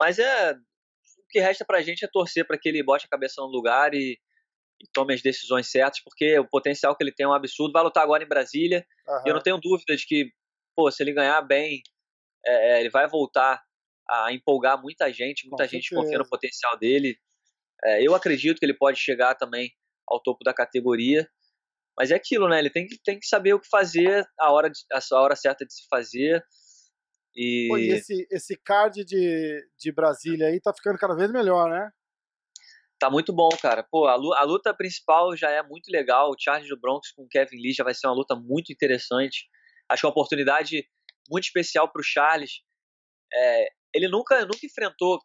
Mas é. O que resta pra gente é torcer para que ele bote a cabeça no lugar e e tome as decisões certas, porque o potencial que ele tem é um absurdo. Vai lutar agora em Brasília. Uhum. E eu não tenho dúvida de que, pô, se ele ganhar bem, é, é ele vai voltar a empolgar muita gente. Muita Com gente certeza. confia no potencial dele. É, eu acredito que ele pode chegar também ao topo da categoria. Mas é aquilo, né? Ele tem que, tem que saber o que fazer, a hora, de, a hora certa de se fazer. E... Pô, e esse, esse card de, de Brasília aí tá ficando cada vez melhor, né? Tá muito bom, cara. Pô, a, a, luta principal já é muito legal. O Charles do Bronx com o Kevin Lee já vai ser uma luta muito interessante. Acho que é uma oportunidade muito especial pro Charles. É, ele nunca, nunca enfrentou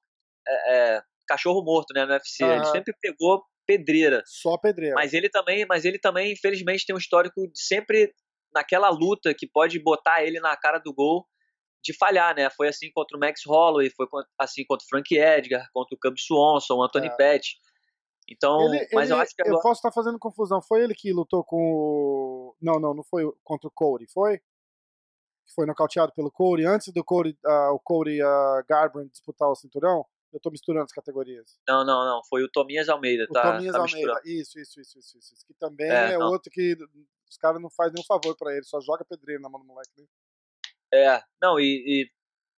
é, é, cachorro morto né, no UFC. Uhum. Ele sempre pegou pedreira. Só pedreira. Mas ele também, mas ele também, infelizmente, tem um histórico de sempre naquela luta que pode botar ele na cara do gol de falhar, né? Foi assim contra o Max Holloway, foi assim contra o Frank Edgar, contra o Cub Swanson, o Anthony é. Pettis. Então, ele, mas ele, eu acho que agora... eu posso estar fazendo confusão. Foi ele que lutou com o Não, não, não foi contra o Cody, foi? Foi nocauteado pelo Cody antes do Cody, uh, o Cody uh, Garbrandt disputar o cinturão? Eu tô misturando as categorias. Não, não, não. Foi o Tomias Almeida, o tá? Tomias tá Almeida. Isso, isso, isso, isso, isso, Que também é, é outro que os caras não fazem nenhum favor para ele, só joga pedreiro na mão do moleque. Né? É, não, e, e,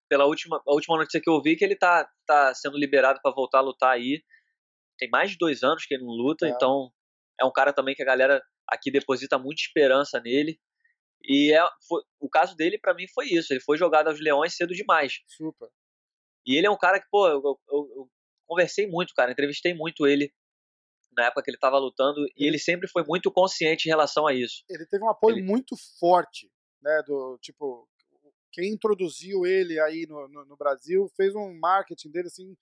pela última, a última notícia que eu vi que ele tá, tá sendo liberado para voltar a lutar aí. Tem mais de dois anos que ele não luta, é. então é um cara também que a galera aqui deposita muita esperança nele. E é, foi, o caso dele, para mim, foi isso. Ele foi jogado aos leões cedo demais. Super. E ele é um cara que, pô, eu, eu, eu conversei muito, cara, entrevistei muito ele na época que ele estava lutando e ele sempre foi muito consciente em relação a isso. Ele teve um apoio ele... muito forte, né, do tipo quem introduziu ele aí no, no, no, Brasil fez um marketing dele assim.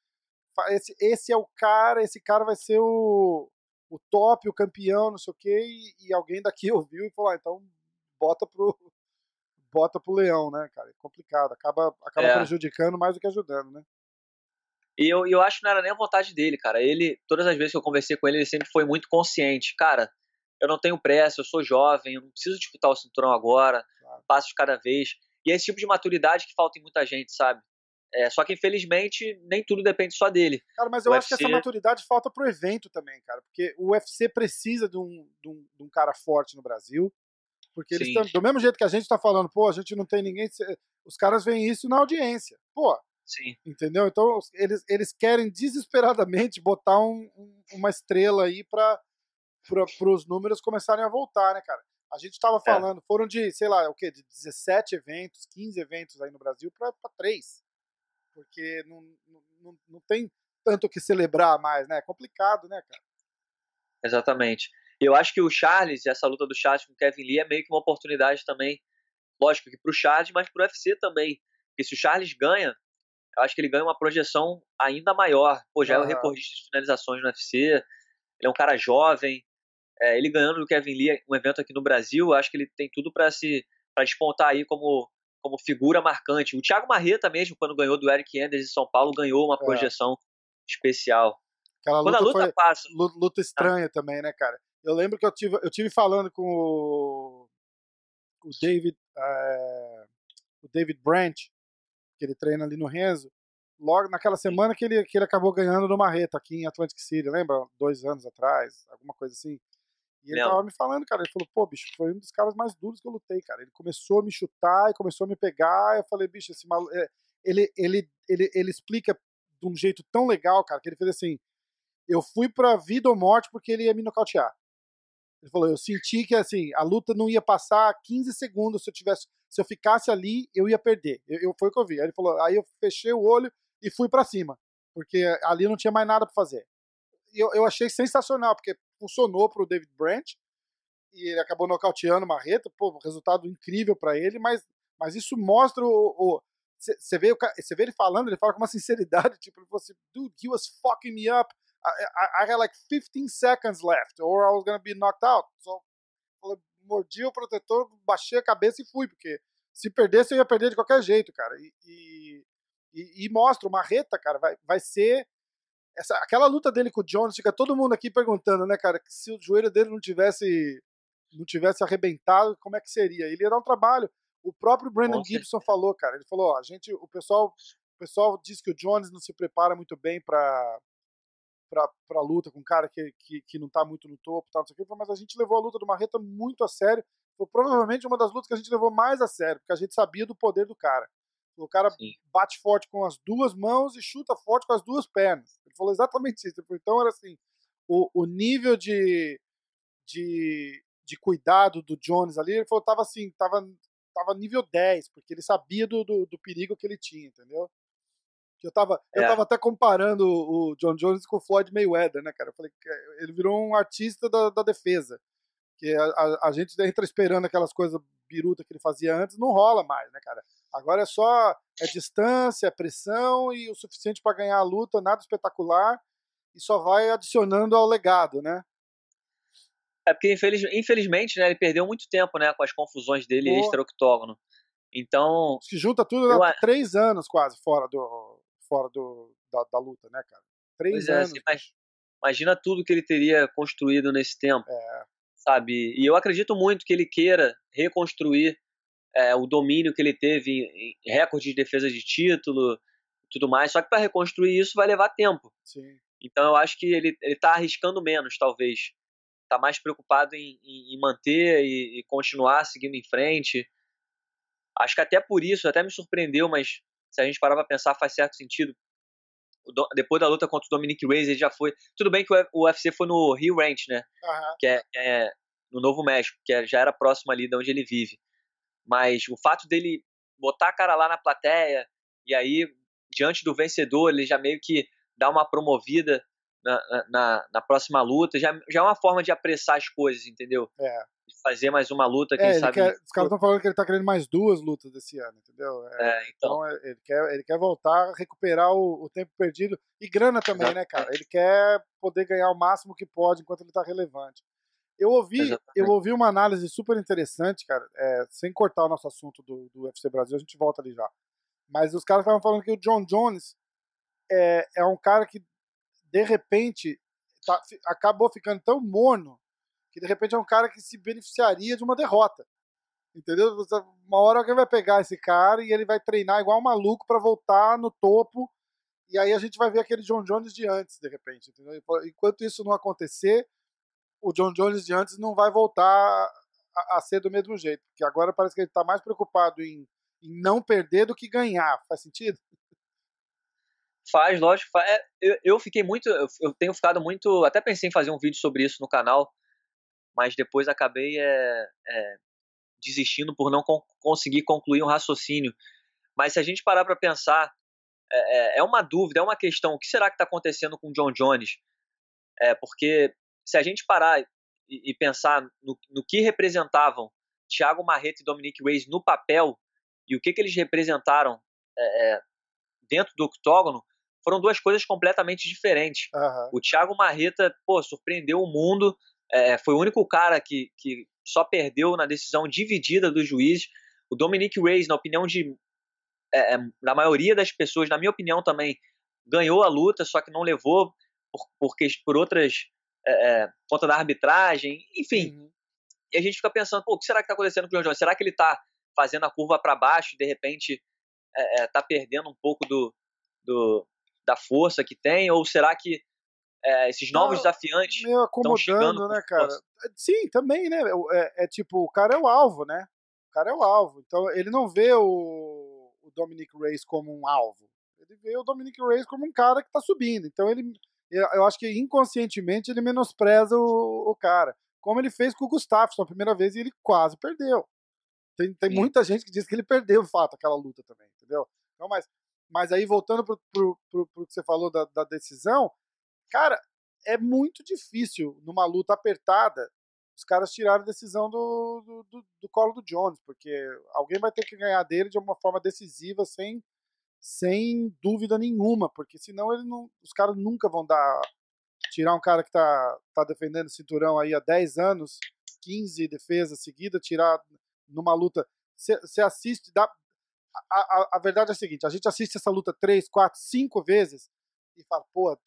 Esse, esse é o cara, esse cara vai ser o, o top, o campeão, não sei o quê, e, e alguém daqui ouviu e falou: ah, então bota pro, bota pro leão, né, cara? É complicado, acaba, acaba é. prejudicando mais do que ajudando, né? E eu, eu acho que não era nem a vontade dele, cara. Ele, todas as vezes que eu conversei com ele, ele sempre foi muito consciente. Cara, eu não tenho pressa, eu sou jovem, eu não preciso disputar o cinturão agora, claro. passo de cada vez. E é esse tipo de maturidade que falta em muita gente, sabe? É, só que, infelizmente, nem tudo depende só dele. Cara, mas eu o acho UFC... que essa maturidade falta pro evento também, cara. Porque o UFC precisa de um, de um, de um cara forte no Brasil. Porque eles estão. Do mesmo jeito que a gente tá falando, pô, a gente não tem ninguém. Os caras veem isso na audiência. Pô. Sim. Entendeu? Então, eles, eles querem desesperadamente botar um, um, uma estrela aí para os números começarem a voltar, né, cara? A gente estava é. falando, é. foram de, sei lá, o quê? De 17 eventos, 15 eventos aí no Brasil para 3. Porque não, não, não tem tanto o que celebrar mais, né? É complicado, né, cara? Exatamente. Eu acho que o Charles, essa luta do Charles com o Kevin Lee é meio que uma oportunidade também, lógico que pro Charles, mas pro UFC também. Porque se o Charles ganha, eu acho que ele ganha uma projeção ainda maior. Pô, já uhum. é o recordista de finalizações no UFC, ele é um cara jovem, é, ele ganhando do Kevin Lee um evento aqui no Brasil, acho que ele tem tudo para se para despontar aí como, como figura marcante. O Thiago Marreta mesmo, quando ganhou do Eric Anders em São Paulo, ganhou uma é. projeção especial. Aquela quando luta a luta foi passa. Luta ah. estranha ah. também, né, cara? Eu lembro que eu tive, eu tive falando com o, o David, é, o David Branch, que ele treina ali no Renzo, logo naquela semana que ele, que ele acabou ganhando no Marreta aqui em Atlantic City, lembra? Dois anos atrás, alguma coisa assim. E ele Não. tava me falando, cara, ele falou, pô, bicho, foi um dos caras mais duros que eu lutei, cara. Ele começou a me chutar e começou a me pegar. Eu falei, bicho, esse maluco. É, ele, ele, ele, ele explica de um jeito tão legal, cara, que ele fez assim: eu fui pra vida ou morte porque ele ia me nocautear. Ele falou, eu senti que assim, a luta não ia passar 15 segundos se eu tivesse. Se eu ficasse ali, eu ia perder. Eu, eu foi o que eu vi. Aí ele falou, aí eu fechei o olho e fui para cima. porque ali não tinha mais nada para fazer. E eu, eu achei sensacional, porque funcionou pro David Branch, e ele acabou nocauteando o Marreta, pô, resultado incrível para ele, mas, mas isso mostra o. Você vê, vê ele falando, ele fala com uma sinceridade, tipo, ele falou assim, dude, he was fucking me up. I, I, I had like 15 seconds left, or I was gonna be knocked out. So, eu mordi o protetor, baixei a cabeça e fui, porque se perdesse eu ia perder de qualquer jeito, cara. E, e, e mostra, o Marreta, cara, vai, vai ser essa, aquela luta dele com o Jones, fica todo mundo aqui perguntando, né, cara, que se o joelho dele não tivesse não tivesse arrebentado, como é que seria? Ele ia dar um trabalho. O próprio Brandon Gibson falou, cara, ele falou, ó, a gente, o pessoal, o pessoal diz que o Jones não se prepara muito bem para para luta com um cara que, que, que não tá muito no topo, tá, não sei o que, mas a gente levou a luta do Marreta muito a sério. Foi provavelmente uma das lutas que a gente levou mais a sério, porque a gente sabia do poder do cara. O cara Sim. bate forte com as duas mãos e chuta forte com as duas pernas. Ele falou exatamente isso. Então era assim, o, o nível de, de, de cuidado do Jones ali, ele falou tava assim, tava, tava nível 10, porque ele sabia do, do, do perigo que ele tinha, entendeu? Eu tava, é. eu tava até comparando o John Jones com o Floyd Mayweather, né, cara? Eu falei que ele virou um artista da, da defesa. Que a, a, a gente entra esperando aquelas coisas biruta que ele fazia antes, não rola mais, né, cara? Agora é só é distância, é pressão e o suficiente para ganhar a luta, nada espetacular e só vai adicionando ao legado, né? É porque infeliz, infelizmente, né, ele perdeu muito tempo, né, com as confusões dele extra-octógono. Então. Se junta tudo eu... há três anos quase fora do fora do da, da luta, né, cara? Três é, anos. Assim, mas, imagina tudo que ele teria construído nesse tempo. É. Sabe? E eu acredito muito que ele queira reconstruir é, o domínio que ele teve em, em recorde de defesa de título tudo mais. Só que para reconstruir isso vai levar tempo. Sim. Então eu acho que ele está arriscando menos, talvez. Está mais preocupado em, em, em manter e, e, continuar seguindo em frente. Acho que até por isso, até me surpreendeu, mas se a gente parar para pensar, faz certo sentido. Do, depois da luta contra o Dominic Reyes, ele já foi. Tudo bem que o UFC foi no Rio Ranch, né? Uhum. Que é, é, no Novo México, que é, já era próximo ali de onde ele vive. Mas o fato dele botar a cara lá na plateia e aí, diante do vencedor, ele já meio que dá uma promovida na, na, na próxima luta, já, já é uma forma de apressar as coisas, entendeu? É. De fazer mais uma luta, quem é, sabe. Quer, os caras estão falando que ele tá querendo mais duas lutas esse ano, entendeu? É, é então. então. É, ele, quer, ele quer voltar, recuperar o, o tempo perdido e grana também, né, cara? Ele quer poder ganhar o máximo que pode enquanto ele tá relevante. Eu ouvi, eu ouvi uma análise super interessante, cara, é, sem cortar o nosso assunto do, do UFC Brasil, a gente volta ali já. Mas os caras estavam falando que o John Jones é, é um cara que, de repente, tá, acabou ficando tão morno que, de repente, é um cara que se beneficiaria de uma derrota. Entendeu? Uma hora alguém vai pegar esse cara e ele vai treinar igual um maluco para voltar no topo. E aí a gente vai ver aquele John Jones de antes, de repente. Entendeu? Enquanto isso não acontecer, o John Jones de antes não vai voltar a, a ser do mesmo jeito. Porque agora parece que ele está mais preocupado em, em, não perder do que ganhar. Faz sentido? Faz, lógico. Faz. É, eu, eu fiquei muito. Eu tenho ficado muito. Até pensei em fazer um vídeo sobre isso no canal, mas depois acabei é, é, desistindo por não con conseguir concluir um raciocínio. Mas se a gente parar para pensar, é, é, é, uma dúvida, é uma questão: o que será que está acontecendo com o John Jones? É, porque se a gente parar e, e pensar no, no, que representavam Thiago Marreta e Dominic Reyes no papel e o que, que eles representaram é, é, dentro do octógono, foram duas coisas completamente diferentes. Uhum. O Thiago Marreta, pô, surpreendeu o mundo, é, foi o único cara que, que só perdeu na decisão dividida dos juízes. O Dominic Reyes, na opinião de é, é, da maioria das pessoas, na minha opinião também, ganhou a luta, só que não levou por, por, por outras é, é, conta da arbitragem, enfim. Uhum. E a gente fica pensando, pô, o que será que está acontecendo com o John Jones? Será que ele está fazendo a curva para baixo e de repente está é, é perdendo um pouco do, do, da força que tem? Ou será que é, esses novos Não, desafiantes meio acomodando, né, cara? Sim, também, né? É, é, tipo, o cara é o alvo, né? O cara é o alvo. Então ele não vê o, o Dominic Reyes como um alvo. Ele vê o Dominic Reyes como um cara que está subindo. Então ele eu acho que inconscientemente ele menospreza o, o cara. Como ele fez com o Gustafsson a primeira vez e ele quase perdeu. Tem, tem muita gente que diz que ele perdeu, de fato, aquela luta também, entendeu? Então, mas, Mas aí, voltando pro, pro, pro, pro que você falou da, da decisão, cara, é muito difícil numa luta apertada os caras tiraram a decisão do, do, do, do, colo do Jones, porque alguém vai ter que ganhar dele de uma forma decisiva, sem, sem dúvida nenhuma, porque senão ele não, os caras nunca vão dar. Tirar um cara que tá, tá defendendo o cinturão aí há 10 anos, 15 defesas seguidas, tirar numa luta. Você assiste. Dá, a, a, a, verdade é a seguinte: a gente assiste essa luta 3, 4, 5 vezes e fala, pô,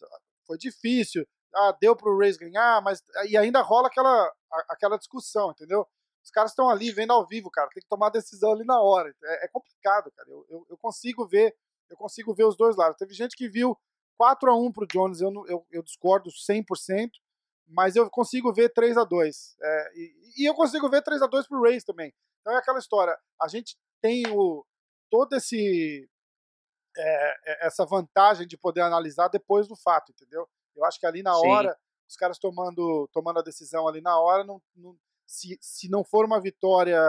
foi difícil ah, deu pro Rays ganhar, mas e ainda rola aquela, aquela discussão, entendeu? Os caras estão ali vendo ao vivo, cara, tem que tomar decisão ali na hora. É, é complicado, cara. Eu, eu, eu, consigo ver, eu consigo ver os dois lados. Teve gente que viu 4 a 1 pro Jones, eu, eu, eu discordo 100%, mas eu consigo ver 3 a 2 é, e, e, eu consigo ver 3 a 2 pro Rays também. Então é aquela história, a gente tem o todo esse é, é essa vantagem de poder analisar depois do fato, entendeu? Eu acho que ali na Sim. hora, os caras tomando, tomando a decisão ali na hora, não, não, se, se não for uma vitória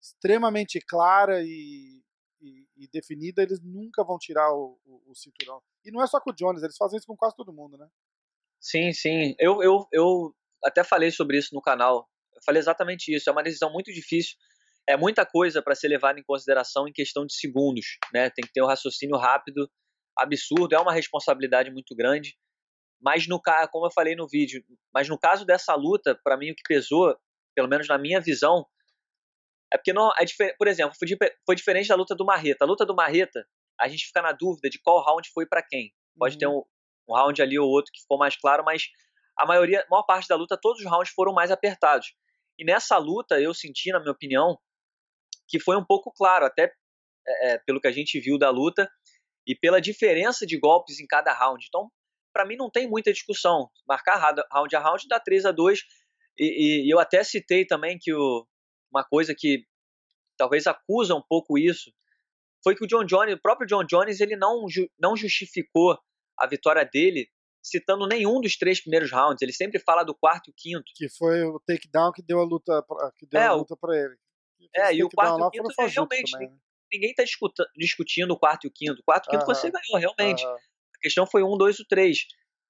extremamente clara e, e, definida, eles nunca vão tirar o, o, o, cinturão. E não é só com o Jones, eles fazem isso com quase todo mundo, né? Sim, sim. Eu, eu, eu até falei sobre isso no canal. Eu falei exatamente isso. É uma decisão muito difícil. É muita coisa para ser levada em consideração em questão de segundos. Né? Tem que ter um raciocínio rápido, absurdo. É uma responsabilidade muito grande. Mas no como eu falei no vídeo, mas no caso dessa luta, para mim o que pesou, pelo menos na minha visão, é porque não, é por exemplo, foi, foi, diferente da luta do Marreta. A luta do Marreta, a gente fica na dúvida de qual round foi para quem. Pode uhum. ter um, um, round ali ou outro que ficou mais claro, mas a maioria, a maior parte da luta, todos os rounds foram mais apertados. E nessa luta, eu senti, na minha opinião, que foi um pouco claro, até é, é pelo que a gente viu da luta e pela diferença de golpes em cada round. Então, para mim não tem muita discussão. Marcar round a round dá 3 a 2 e, e eu até citei também que o, uma coisa que talvez acusa um pouco isso foi que o John Jones, o próprio John Jones, ele não, não justificou a vitória dele citando nenhum dos três primeiros rounds. Ele sempre fala do quarto e o quinto. Que foi o takedown que deu a luta pra, que deu é, a luta para ele. É, e o quarto e o quinto realmente também, né? ninguém está discutindo o quarto e o quinto. O quarto e o quinto você ganhou realmente. -huh questão foi um, dois e o três.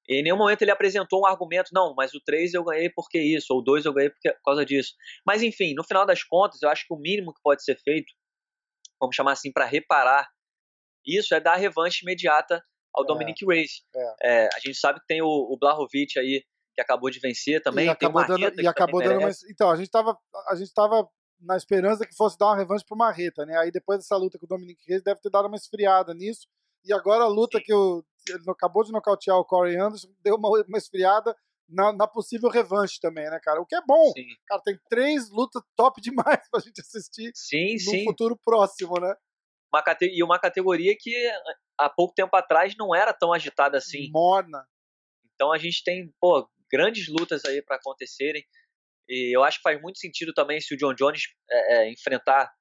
Em nenhum momento ele apresentou um argumento, não, mas o 3 eu ganhei porque isso, ou o 2 eu ganhei porque, por causa disso. Mas enfim, no final das contas, eu acho que o mínimo que pode ser feito, vamos chamar assim, para reparar isso, é dar revanche imediata ao é, Dominic Reyes. É. É, a gente sabe que tem o, o Blahovic aí, que acabou de vencer também. E acabou dando, e acabou dando uma, Então, a gente estava a gente tava na esperança que fosse dar uma revanche pro Marreta, né? Aí depois dessa luta com o Dominic Reyes, deve ter dado uma esfriada nisso. E agora a luta Sim. que o, ele acabou de nocautear o Corey Anderson deu uma, uma esfriada na, na, possível revanche também, né, cara? O que é bom. Sim. Cara, tem três lutas top demais pra gente assistir sim, no sim. futuro próximo, né? Uma e uma categoria que há pouco tempo atrás não era tão agitada assim. Morna. Então a gente tem, pô, grandes lutas aí para acontecerem. E eu acho que faz muito sentido também se o John Jones é, é, enfrentar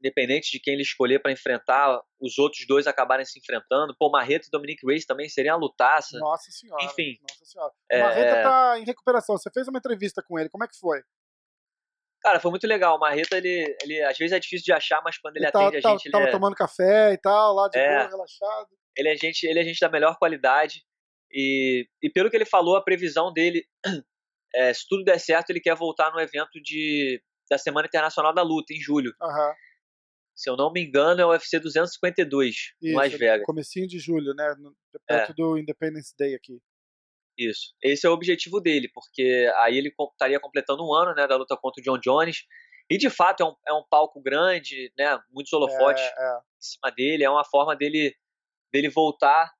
independente de quem ele escolher para enfrentar, os outros dois acabarem se enfrentando. Pô, Marreta e Dominic Reyes também seria uma lutaça. Nossa senhora. Enfim. Nossa senhora. O é... Marreta tá em recuperação. Você fez uma entrevista com ele, como é que foi? Cara, foi muito legal. O Marreta, ele, ele às vezes é difícil de achar, mas quando ele, ele tá, atende tá, a gente. Tava ele é... tomando café e tal, lá de é... boa, relaxado. Ele é, gente, ele é gente da melhor qualidade. E, e pelo que ele falou, a previsão dele, é, se tudo der certo, ele quer voltar no evento de, da Semana Internacional da Luta, em julho. Uhum se eu não me engano, é o UFC 252, Isso, Las Vegas. Comecinho de julho, né? Perto é. do Independence Day aqui. Isso. Esse é o objetivo dele, porque aí ele estaria completando um ano né, da luta contra o John Jones. E de fato é um, é um palco grande, né? Muitos holofotes é, é. em cima dele. É uma forma dele, dele voltar.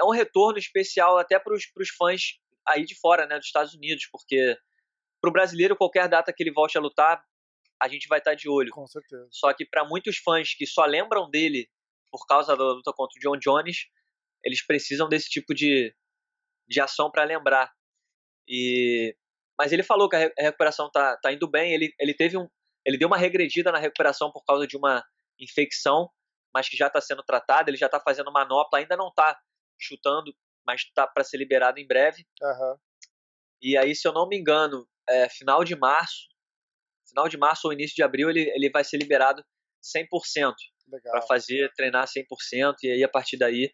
É um retorno especial até para os fãs aí de fora, né? Dos Estados Unidos, porque para o brasileiro, qualquer data que ele volte a lutar, a gente vai estar de olho. Com certeza. Só que para muitos fãs que só lembram dele por causa da luta contra o John Jones, eles precisam desse tipo de, de ação para lembrar. E mas ele falou que a recuperação tá, tá indo bem. Ele, ele teve um, ele deu uma regredida na recuperação por causa de uma infecção, mas que já está sendo tratada. Ele já está fazendo manopla, ainda não está chutando, mas está para ser liberado em breve. Uhum. E aí, se eu não me engano, é, final de março final de março ou início de abril ele, ele vai ser liberado 100%. para fazer, treinar 100% e aí a partir daí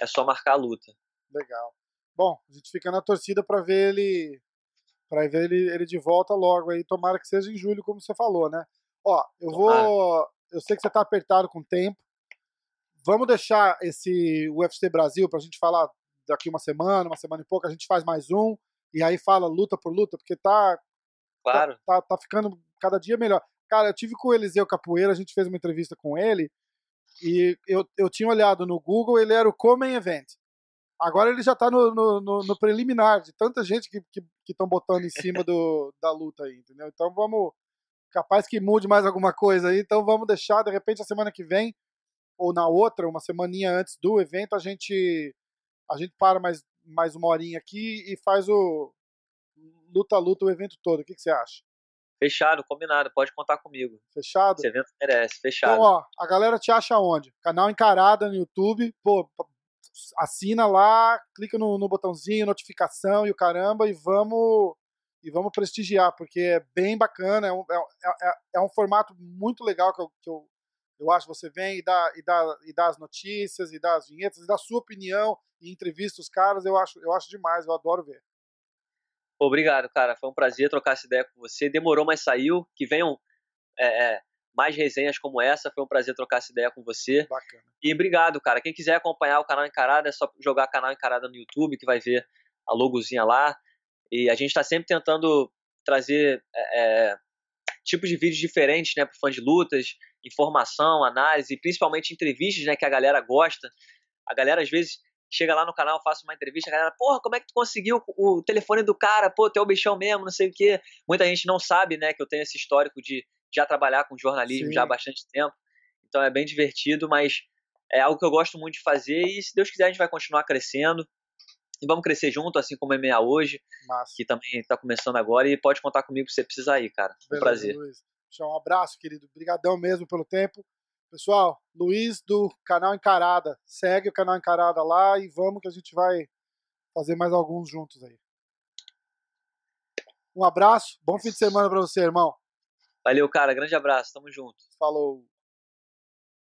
é só marcar a luta. Legal. Bom, a gente fica na torcida para ver ele para ver ele, ele de volta logo aí, tomara que seja em julho, como você falou, né? Ó, eu vou, eu sei que você tá apertado com o tempo. Vamos deixar esse UFC Brasil pra gente falar daqui uma semana, uma semana e pouco, a gente faz mais um e aí fala luta por luta, porque tá claro. tá, tá, tá ficando cada dia melhor. Cara, eu tive com o Eliseu Capoeira, a gente fez uma entrevista com ele e eu, eu tinha olhado no Google, ele era o Common Event. Agora ele já está no, no, no, no, preliminar de tanta gente que estão que, que botando em cima do, da luta aí, entendeu? Então vamos. Capaz que mude mais alguma coisa aí, então vamos deixar, de repente, a semana que vem, ou na outra, uma semaninha antes do evento, a gente a gente para mais, mais uma horinha aqui e faz o luta-luta o evento todo. O que, que você acha? Fechado, combinado, pode contar comigo. Fechado? Esse evento merece, fechado. Então, ó, a galera te acha onde? Canal Encarada no YouTube. Pô, assina lá, clica no, no botãozinho, notificação e o caramba, e vamos e vamos prestigiar, porque é bem bacana, é um, é, é, é um formato muito legal que eu, que eu, eu acho você vem e dá, e, dá, e dá as notícias, e dá as vinhetas, e dá a sua opinião, e entrevista os caras, eu acho, eu acho demais, eu adoro ver. Obrigado, cara, foi um prazer trocar essa ideia com você, demorou, mas saiu, que venham é, é mais resenhas como essa. Foi um prazer trocar essa ideia com você. Bacana. E obrigado, cara. Quem quiser acompanhar o canal Encarada, é só jogar canal Encarada no YouTube, que vai ver a logozinha lá. E a gente está sempre tentando trazer é, é, tipos de vídeos diferentes né, para fãs de lutas, informação, análise, principalmente entrevistas né, que a galera gosta. A galera às vezes chega lá no canal, faço uma entrevista, a galera, porra, como é que tu conseguiu o telefone do cara? Pô, tu é o bichão mesmo, não sei o quê. Muita gente não sabe, né, que eu tenho esse histórico de já trabalhar com jornalismo Sim. já há bastante tempo. Então é bem divertido, mas é algo que eu gosto muito de fazer e se Deus quiser a gente vai continuar crescendo. E vamos crescer junto, assim como é meia hoje, Massa. que também está começando agora e pode contar comigo se você precisar ir, cara. Um Beleza, prazer. Luiz. Um abraço, querido. Obrigadão mesmo pelo tempo. Pessoal, Luiz do canal Encarada. Segue o canal Encarada lá e vamos que a gente vai fazer mais alguns juntos aí. Um abraço, bom fim de semana para você, irmão. Valeu, cara. Grande abraço. Tamo junto. Falou.